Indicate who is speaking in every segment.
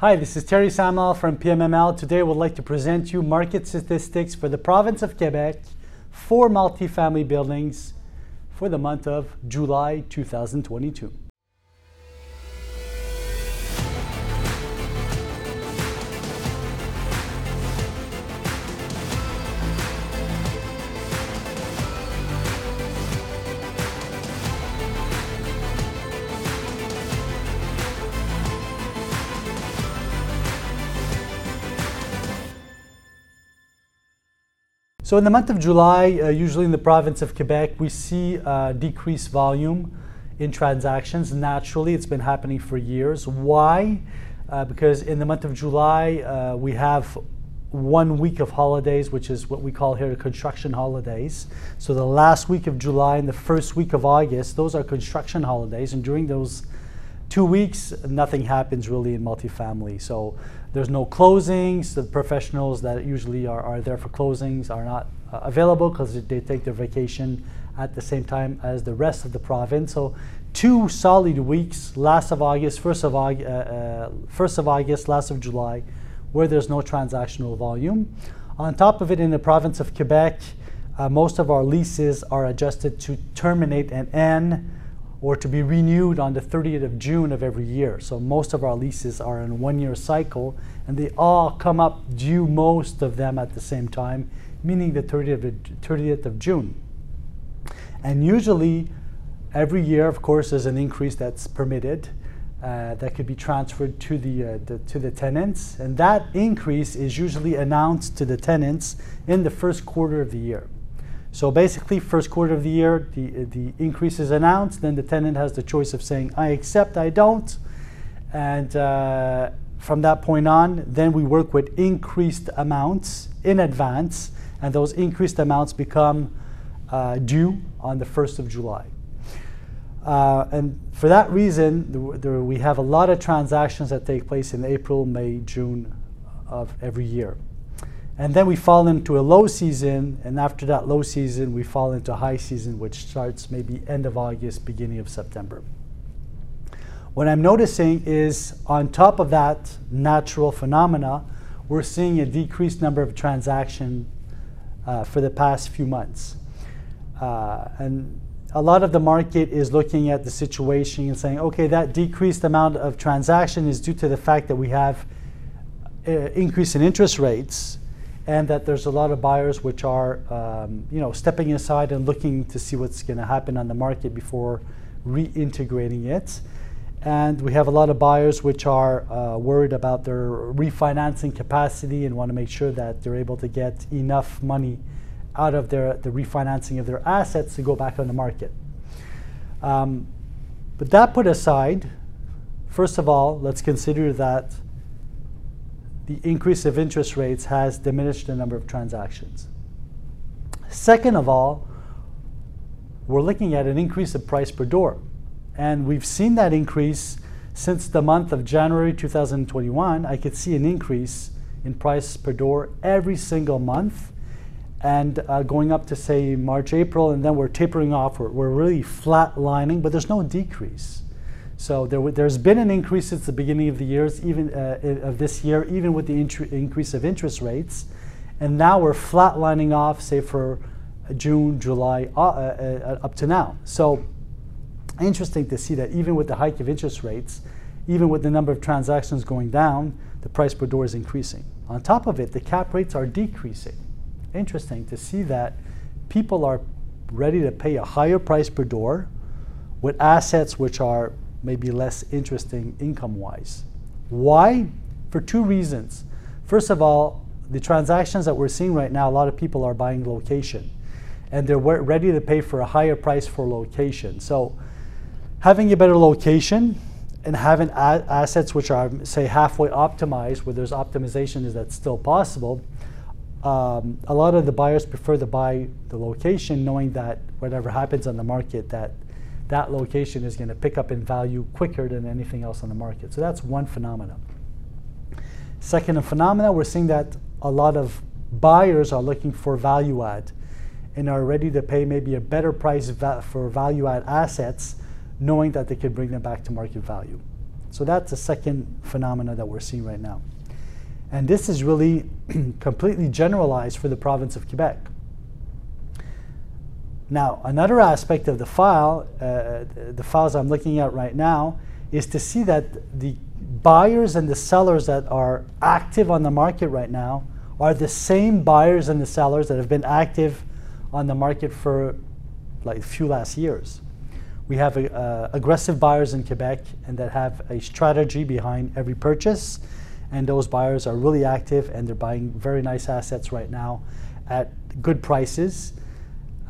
Speaker 1: Hi, this is Terry Samuel from PMML. Today, would like to present you market statistics for the province of Quebec for multifamily buildings for the month of July 2022. So in the month of July, uh, usually in the province of Quebec, we see uh, decreased volume in transactions. Naturally, it's been happening for years. Why? Uh, because in the month of July, uh, we have one week of holidays, which is what we call here construction holidays. So the last week of July and the first week of August, those are construction holidays. And during those two weeks, nothing happens really in multifamily. So there's no closings. The professionals that usually are, are there for closings are not uh, available because they take their vacation at the same time as the rest of the province. So two solid weeks, last of August, first of, August, uh, uh, first of August, last of July, where there's no transactional volume. On top of it, in the province of Quebec, uh, most of our leases are adjusted to terminate and end or to be renewed on the 30th of June of every year. So most of our leases are in one year cycle and they all come up due, most of them at the same time, meaning the 30th of, June. And usually, every year, of course, there's an increase that's permitted. Uh, that could be transferred to the, uh, the, to the tenants, and that increase is usually announced to the tenants in the first quarter of the year. So basically, first quarter of the year, the, the increase is announced. Then the tenant has the choice of saying, I accept, I don't. And uh, from that point on, then we work with increased amounts in advance. And those increased amounts become uh, due on the 1st of July. Uh, and for that reason, the, the, we have a lot of transactions that take place in April, May, June of every year. And then we fall into a low season, and after that low season, we fall into high season, which starts maybe end of August, beginning of September. What I'm noticing is on top of that natural phenomena, we're seeing a decreased number of transactions uh, for the past few months. Uh, and a lot of the market is looking at the situation and saying, okay, that decreased amount of transaction is due to the fact that we have uh, increase in interest rates and that there's a lot of buyers which are um, you know stepping aside and looking to see what's going to happen on the market before reintegrating it. And we have a lot of buyers which are uh, worried about their refinancing capacity and want to make sure that they're able to get enough money out of their the refinancing of their assets to go back on the market. Um, but that put aside first of all let's consider that the increase of interest rates has diminished the number of transactions. Second of all, we're looking at an increase of price per door. And we've seen that increase since the month of January 2021. I could see an increase in price per door every single month and uh, going up to say March, April, and then we're tapering off. We're, we're really flat lining, but there's no decrease. So there, there's been an increase since the beginning of the years, even uh, of this year, even with the increase of interest rates, and now we're flatlining off, say for June, July, uh, uh, uh, up to now. So interesting to see that even with the hike of interest rates, even with the number of transactions going down, the price per door is increasing. On top of it, the cap rates are decreasing. Interesting to see that people are ready to pay a higher price per door with assets which are maybe less interesting income wise. Why? For two reasons. First of all, the transactions that we're seeing right now, a lot of people are buying location and they're ready to pay for a higher price for location. So, having a better location and having a- assets which are, say, halfway optimized, where there's optimization is that still possible, um, a lot of the buyers prefer to buy the location knowing that whatever happens on the market, that that location is going to pick up in value quicker than anything else on the market. So that's one phenomenon. Second phenomena, we're seeing that a lot of buyers are looking for value add and are ready to pay maybe a better price for value add assets, knowing that they can bring them back to market value. So that's the second phenomena that we're seeing right now. And this is really completely generalized for the province of Quebec. Now, another aspect of the file, uh, the files I'm looking at right now, is to see that the buyers and the sellers that are active on the market right now are the same buyers and the sellers that have been active on the market for like a few last years. We have uh, aggressive buyers in Quebec and that have a strategy behind every purchase. And those buyers are really active and they're buying very nice assets right now at good prices,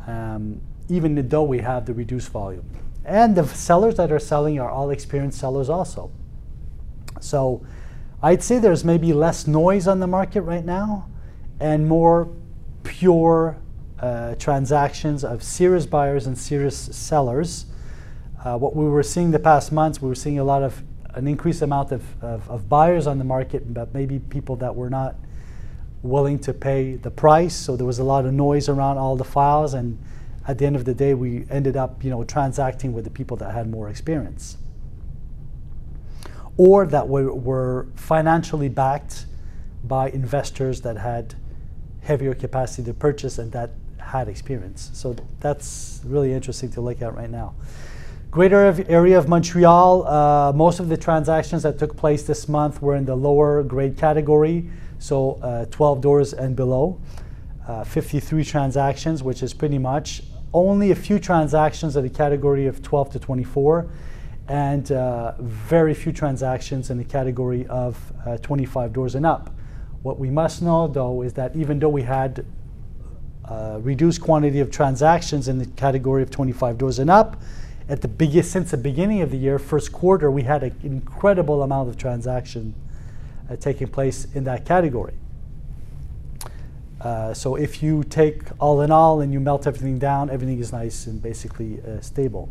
Speaker 1: um, even though we have the reduced volume. And the sellers that are selling are all experienced sellers also. So I'd say there's maybe less noise on the market right now and more pure uh, transactions of serious buyers and serious sellers. Uh, what we were seeing the past months, we were seeing a lot of an increased amount of, of, of, buyers on the market, but maybe people that were not willing to pay the price. So there was a lot of noise around all the files, and at the end of the day, we ended up, you know, transacting with the people that had more experience, or that were, were financially backed by investors that had heavier capacity to purchase and that had experience. So that's really interesting to look at right now. Greater area of Montreal, uh, most of the transactions that took place this month were in the lower grade category, so uh, 12 doors and below. Uh, 53 transactions, which is pretty much only a few transactions in the category of 12 to 24, and uh, very few transactions in the category of uh, 25 doors and up. What we must know, though, is that even though we had uh, reduced quantity of transactions in the category of 25 doors and up. At the biggest since the beginning of the year, first quarter, we had an incredible amount of transaction taking place in that category. Uh, so if you take all in all and you melt everything down, everything is nice and basically uh, stable.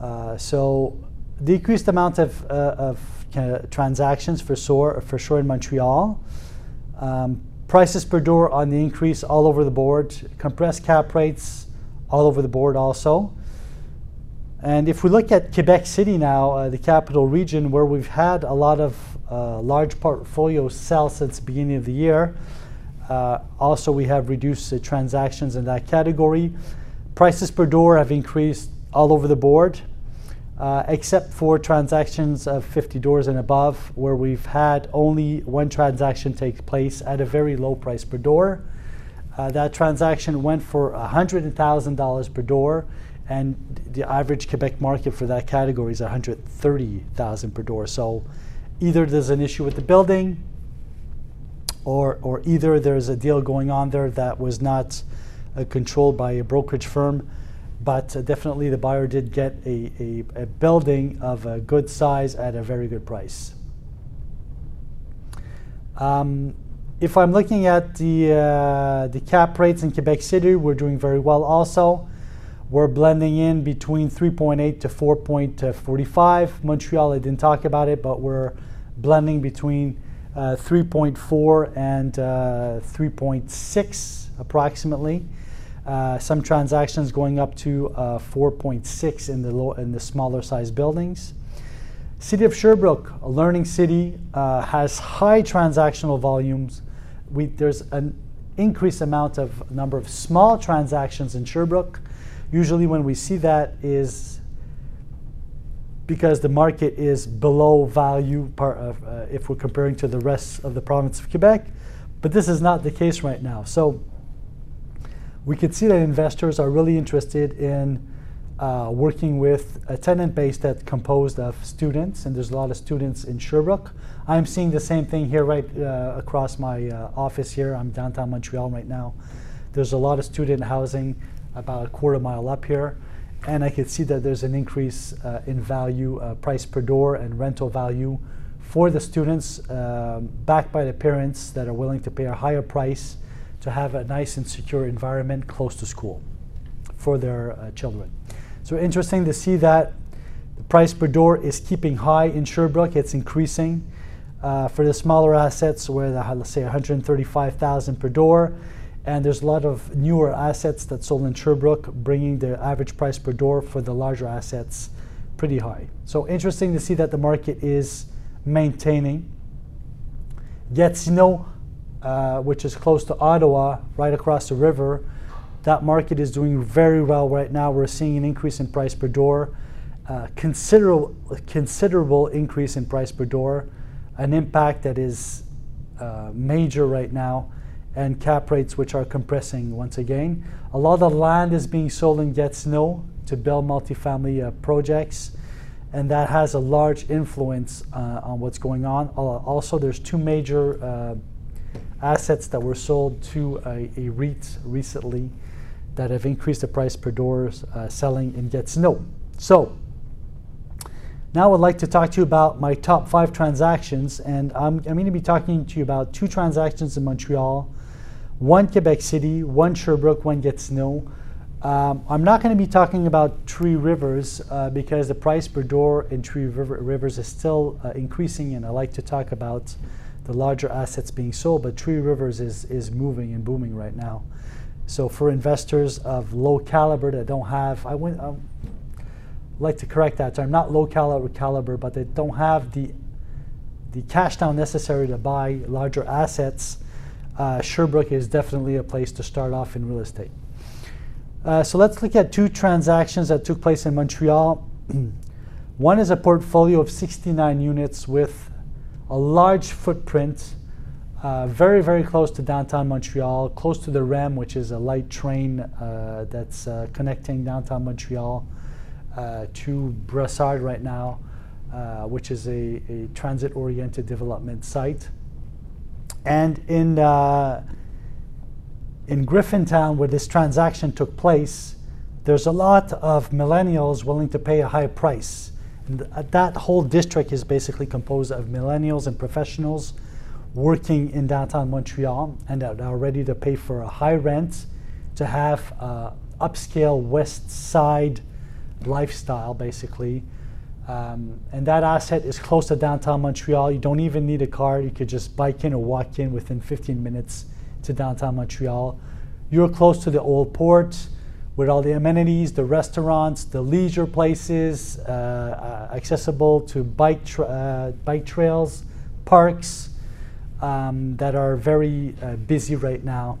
Speaker 1: Uh, so decreased amount of, uh, of transactions for sure, for sure in Montreal. Um, Prices per door on the increase all over the board. Compressed cap rates all over the board also. And if we look at Quebec City now, uh, the capital region, where we've had a lot of uh, large portfolio sell since the beginning of the year, uh, also we have reduced transactions in that category. Prices per door have increased all over the board uh, except for transactions of 50 doors and above, where we've had only one transaction take place at a very low price per door. Uh, that transaction went for $100,000 per door, and the average Quebec market for that category is 130,000 per door. So either there's an issue with the building, or, or either there's a deal going on there that was not uh, controlled by a brokerage firm but uh, definitely the buyer did get a, a, a, building of a good size at a very good price. Um, if I'm looking at the, uh, the cap rates in Quebec City, we're doing very well also. We're blending in between 3.8 to 4.45. Montreal, I didn't talk about it, but we're blending between uh, 3.4 and uh, 3.6 approximately. Uh, some transactions going up to uh, 4.6 in the low, in the smaller size buildings. City of Sherbrooke, a learning city, uh, has high transactional volumes. We, there's an increased amount of number of small transactions in Sherbrooke. Usually, when we see that, is because the market is below value part of, uh, if we're comparing to the rest of the province of Quebec. But this is not the case right now. So we could see that investors are really interested in uh, working with a tenant base that's composed of students, and there's a lot of students in Sherbrooke. I'm seeing the same thing here right uh, across my uh, office here. I'm downtown Montreal right now. There's a lot of student housing about a quarter mile up here, and I could see that there's an increase uh, in value, uh, price per door, and rental value for the students, um, backed by the parents that are willing to pay a higher price to have a nice and secure environment close to school for their uh, children. So interesting to see that the price per door is keeping high in Sherbrooke. It's increasing uh, for the smaller assets, where the, let's say 135,000 per door, and there's a lot of newer assets that sold in Sherbrooke, bringing the average price per door for the larger assets pretty high. So interesting to see that the market is maintaining. Gatineau, uh, which is close to Ottawa, right across the river, that market is doing very well right now. We're seeing an increase in price per door, uh, considerable considerable increase in price per door, an impact that is uh, major right now, and cap rates which are compressing once again. A lot of land is being sold in Gatineau to build multifamily uh, projects, and that has a large influence uh, on what's going on. also, there's two major uh, assets that were sold to a, a REIT recently that have increased the price per door uh, selling in Gatineau. So now I'd like to talk to you about my top five transactions, and I'm, I'm going to be talking to you about two transactions in Montreal, one Quebec City, one Sherbrooke, one Gatineau. Um, I'm not going to be talking about Three Rivers uh, because the price per door in Three River, Rivers is still uh, increasing, and I like to talk about the larger assets being sold, but Three Rivers is, is moving and booming right now. So for investors of low caliber that don't have, I would um, like to correct that term, not low caliber caliber, but they don't have the the cash down necessary to buy larger assets. Uh, Sherbrooke is definitely a place to start off in real estate. Uh, so let's look at two transactions that took place in Montreal. One is a portfolio of 69 units with a large footprint uh, very, very close to downtown Montreal, close to the REM, which is a light train uh, that's uh, connecting downtown Montreal uh, to Brossard right now, uh, which is a, a transit oriented development site. And in, in Griffintown, where this transaction took place, there's a lot of millennials willing to pay a high price. And that whole district is basically composed of millennials and professionals working in downtown Montreal and that are ready to pay for a high rent to have uh, upscale West Side lifestyle, basically. Um, and that asset is close to downtown Montreal. You don't even need a car. You could just bike in or walk in within 15 minutes to downtown Montreal. You're close to the old port with all the amenities, the restaurants, the leisure places, uh, uh, accessible to bike, tra- uh, bike trails, parks, um, that are very uh, busy right now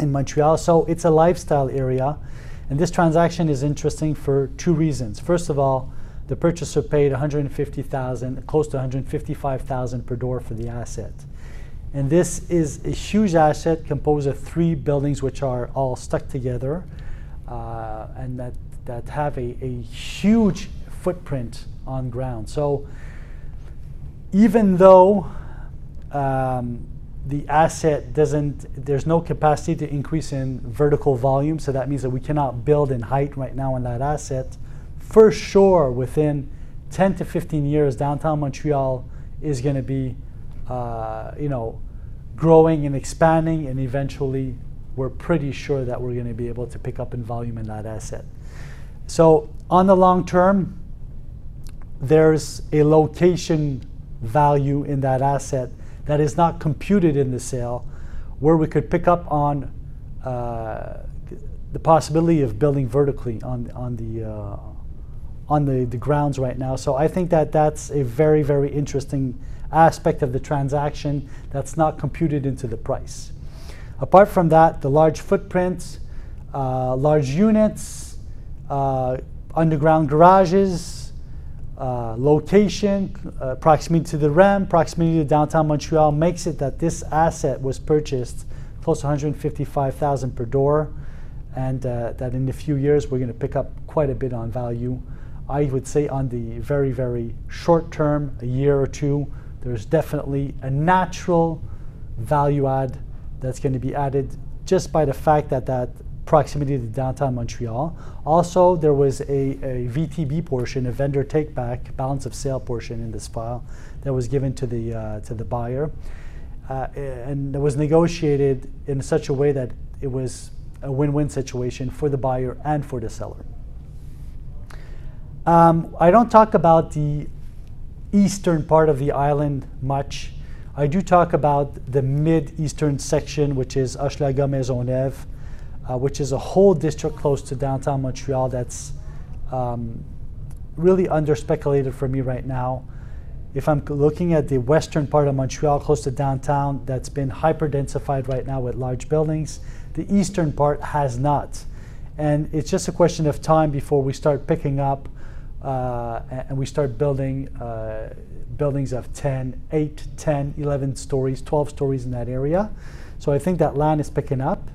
Speaker 1: in Montreal. So it's a lifestyle area. And this transaction is interesting for two reasons. First of all, the purchaser paid 150,000, close to 155,000 per door for the asset. And this is a huge asset composed of three buildings which are all stuck together uh, and that, that have a, a huge footprint on ground. So even though um, the asset doesn't, there's no capacity to increase in vertical volume, so that means that we cannot build in height right now on that asset. For sure, within 10 to 15 years, downtown Montreal is going to be, uh, you know, growing and expanding, and eventually, we're pretty sure that we're going to be able to pick up in volume in that asset. So, on the long term, there's a location value in that asset that is not computed in the sale, where we could pick up on uh, the possibility of building vertically on, on, the, uh, on the, the grounds right now. So I think that that's a very, very interesting aspect of the transaction that's not computed into the price. Apart from that, the large footprints, uh, large units, uh, underground garages, uh, location, uh, proximity to the REM, proximity to downtown Montreal makes it that this asset was purchased close to 155,000 per door, and uh, that in a few years we're going to pick up quite a bit on value. I would say on the very, very short term, a year or two, there's definitely a natural value add that's going to be added just by the fact that that proximity to downtown Montreal. Also, there was a, a VTB portion, a vendor take back, balance of sale portion in this file that was given to the, uh, to the buyer. Uh, and it was negotiated in such a way that it was a win win situation for the buyer and for the seller. Um, I don't talk about the eastern part of the island much. I do talk about the mid eastern section, which is Hochelaga Maisonneuve uh, which is a whole district close to downtown Montreal that's um, really under speculated for me right now. If I'm looking at the western part of Montreal, close to downtown, that's been hyper densified right now with large buildings. The eastern part has not. And it's just a question of time before we start picking up uh, and we start building uh, buildings of 10, 8, 10, 11 stories, 12 stories in that area. So I think that land is picking up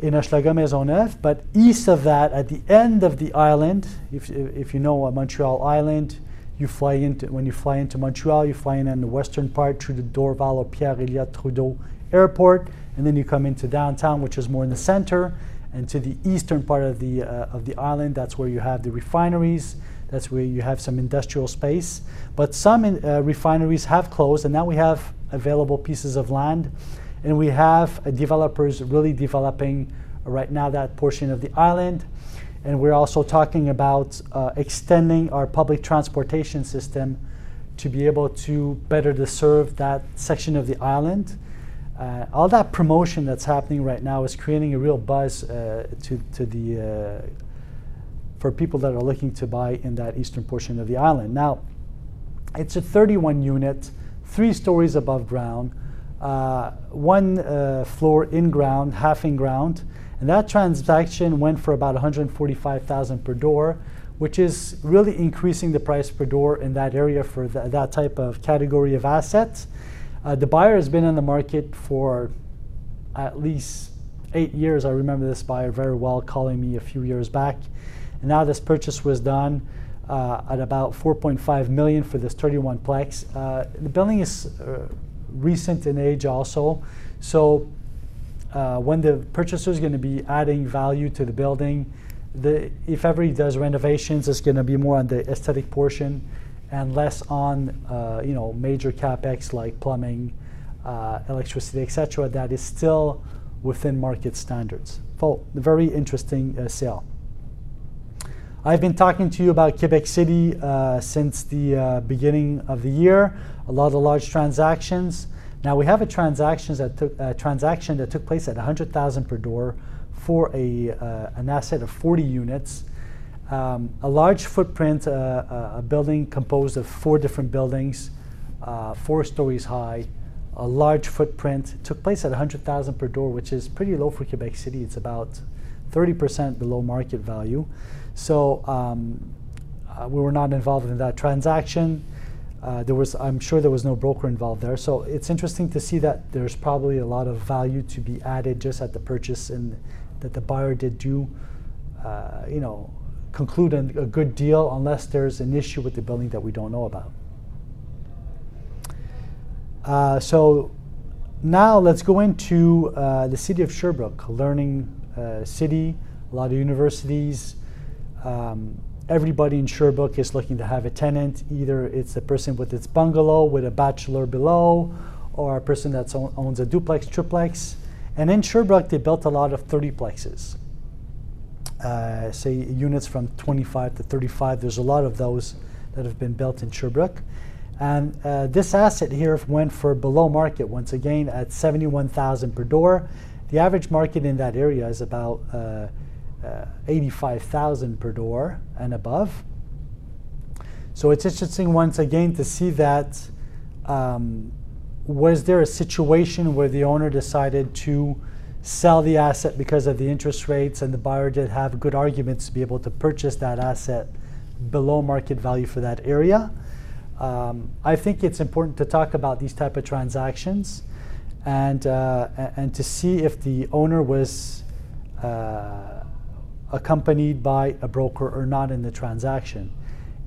Speaker 1: in Hochelaga Maisonneuve. But east of that, at the end of the island, if, if you know Montreal Island, you fly into when you fly into Montreal, you fly in on the western part through the Dorval or Pierre Elliott Trudeau Airport, and then you come into downtown, which is more in the center, and to the eastern part of the uh, of the island. That's where you have the refineries. That's where you have some industrial space. But some in, uh, refineries have closed, and now we have available pieces of land, and we have uh, developers really developing right now that portion of the island. And we're also talking about uh, extending our public transportation system to be able to better serve that section of the island. Uh, all that promotion that's happening right now is creating a real buzz uh, to, to the, uh, for people that are looking to buy in that eastern portion of the island. Now, it's a 31 unit, three stories above ground, uh, one uh, floor in ground, half in ground. And that transaction went for about 145,000 per door, which is really increasing the price per door in that area for th- that type of category of assets. Uh, the buyer has been on the market for at least eight years. I remember this buyer very well calling me a few years back. And now this purchase was done uh, at about 4.5 million for this 31 plex. Uh, the building is uh, recent in age also. So uh, when the purchaser is going to be adding value to the building, the, if ever he does renovations, it's going to be more on the aesthetic portion and less on uh, you know major capex like plumbing, electricity, etc. That is still within market standards. So, very interesting uh, sale. I've been talking to you about Quebec City uh, since the uh, beginning of the year. A lot of large transactions. Now we have a transaction that took a transaction that took place at 100,000 per door for a uh, an asset of 40 units. Um, a large footprint, uh, uh, a building composed of four different buildings, uh, four stories high, a large footprint. took place at 100,000 per door, which is pretty low for Quebec City. It's about 30% below market value. So um, uh, we were not involved in that transaction. Uh, there was, I'm sure there was no broker involved there. So it's interesting to see that there's probably a lot of value to be added just at the purchase and that the buyer did do, uh, you know, conclude a, a good deal unless there's an issue with the building that we don't know about. Uh, so now let's go into uh, the city of Sherbrooke, a learning uh, city, a lot of universities. Um, everybody in Sherbrooke is looking to have a tenant. Either it's a person with its bungalow with a bachelor below, or a person that owns a duplex, triplex. And in Sherbrooke, they built a lot of 30 plexes. Uh, say units from 25 to 35. There's a lot of those that have been built in Sherbrooke. And uh, this asset here went for below market once again at 71,000 per door. The average market in that area is about uh, uh, 85,000 per door and above. So it's interesting once again to see that um, was there a situation where the owner decided to sell the asset because of the interest rates and the buyer did have good arguments to be able to purchase that asset below market value for that area. Um, I think it's important to talk about these type of transactions and, uh, and to see if the owner was uh, accompanied by a broker or not in the transaction.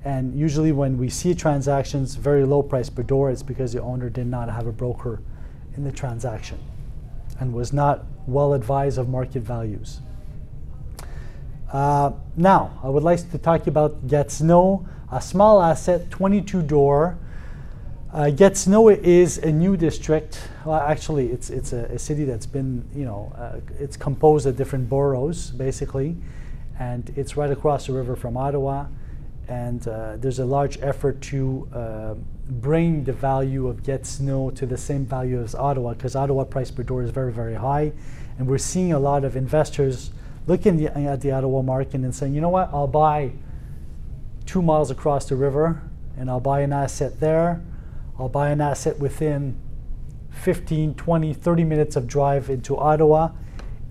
Speaker 1: And usually, when we see transactions very low price per door, it's because the owner did not have a broker in the transaction and was not well advised of market values. Uh, now, I would like to talk about Gatineau, a small asset, 22 door. Uh, is a new district. Well, actually, it's it's a, a city that's been, you know, uh, it's composed of different boroughs, basically, and it's right across the river from Ottawa. And uh, there's a large effort to uh, bring the value of Gatineau to the same value as Ottawa, because Ottawa price per door is very, very high, and we're seeing a lot of investors looking at the Ottawa market and saying, you know what, I'll buy two miles across the river, and I'll buy an asset there. I'll buy an asset within 15, 20, 30 minutes of drive into Ottawa,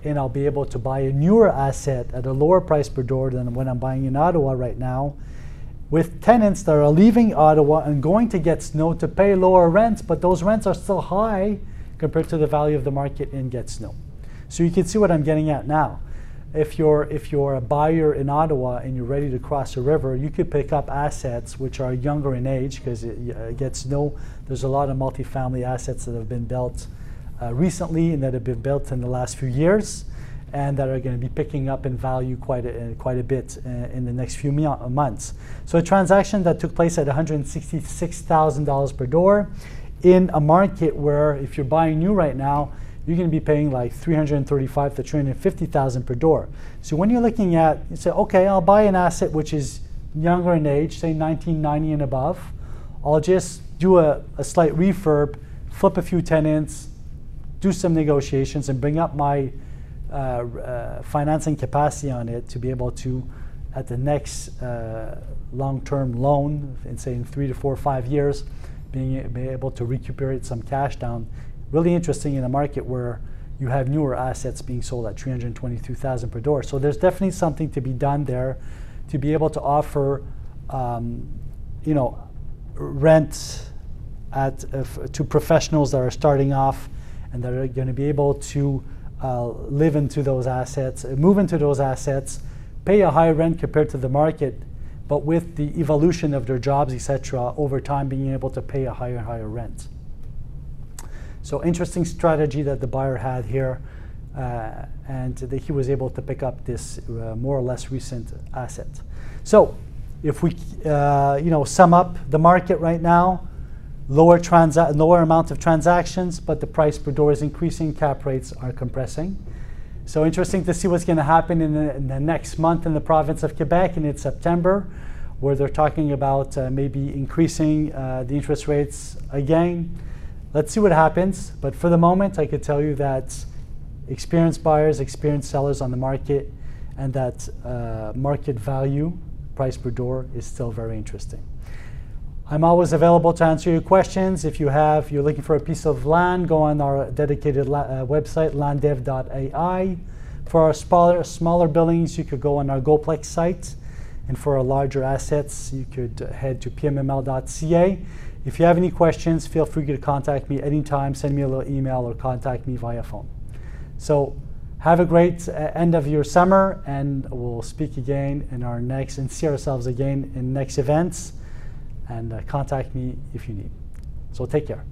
Speaker 1: and I'll be able to buy a newer asset at a lower price per door than what I'm buying in Ottawa right now, with tenants that are leaving Ottawa and going to Gatineau to pay lower rents, but those rents are still high compared to the value of the market in Gatineau. So you can see what I'm getting at now. If you're if you're a buyer in Ottawa and you're ready to cross a river, you could pick up assets which are younger in age because it, it Gatineau. There's a lot of multifamily assets that have been built uh, recently and that have been built in the last few years, and that are going to be picking up in value quite a, quite a bit uh, in the next few months. So a transaction that took place at $166,000 per door in a market where if you're buying new right now, you're going to be paying like 335 to 350,000 per door. So when you're looking at, you say, okay, I'll buy an asset which is younger in age, say 1990 and above. I'll just do a, a slight refurb, flip a few tenants, do some negotiations, and bring up my uh, uh, financing capacity on it to be able to, at the next uh, long-term loan, in say in three to four or five years, being, being able to recuperate some cash down really interesting in a market where you have newer assets being sold at 322,000 per door. So there's definitely something to be done there to be able to offer, um, you know, rent at uh, to professionals that are starting off and that are going to be able to uh, live into those assets, move into those assets, pay a high rent compared to the market, but with the evolution of their jobs, etc., over time being able to pay a higher and higher rent. So interesting strategy that the buyer had here, uh, and that he was able to pick up this uh, more or less recent asset. So if we, uh, you know, sum up the market right now, lower transa- lower amount of transactions, but the price per door is increasing, cap rates are compressing. So interesting to see what's going to happen in the, in the, next month in the province of Quebec, in September, where they're talking about uh, maybe increasing uh, the interest rates again. Let's see what happens. But for the moment, I could tell you that experienced buyers, experienced sellers on the market, and that uh, market value, price per door, is still very interesting. I'm always available to answer your questions. If you have, you're looking for a piece of land, go on our dedicated la- uh, website, landdev.ai. For our smaller, smaller buildings, you could go on our GoPlex site. And for our larger assets, you could head to pmml.ca. If you have any questions, feel free to contact me anytime. Send me a little email or contact me via phone. So have a great uh, end of your summer, and we'll speak again in our next and see ourselves again in next events. And uh, contact me if you need. So take care.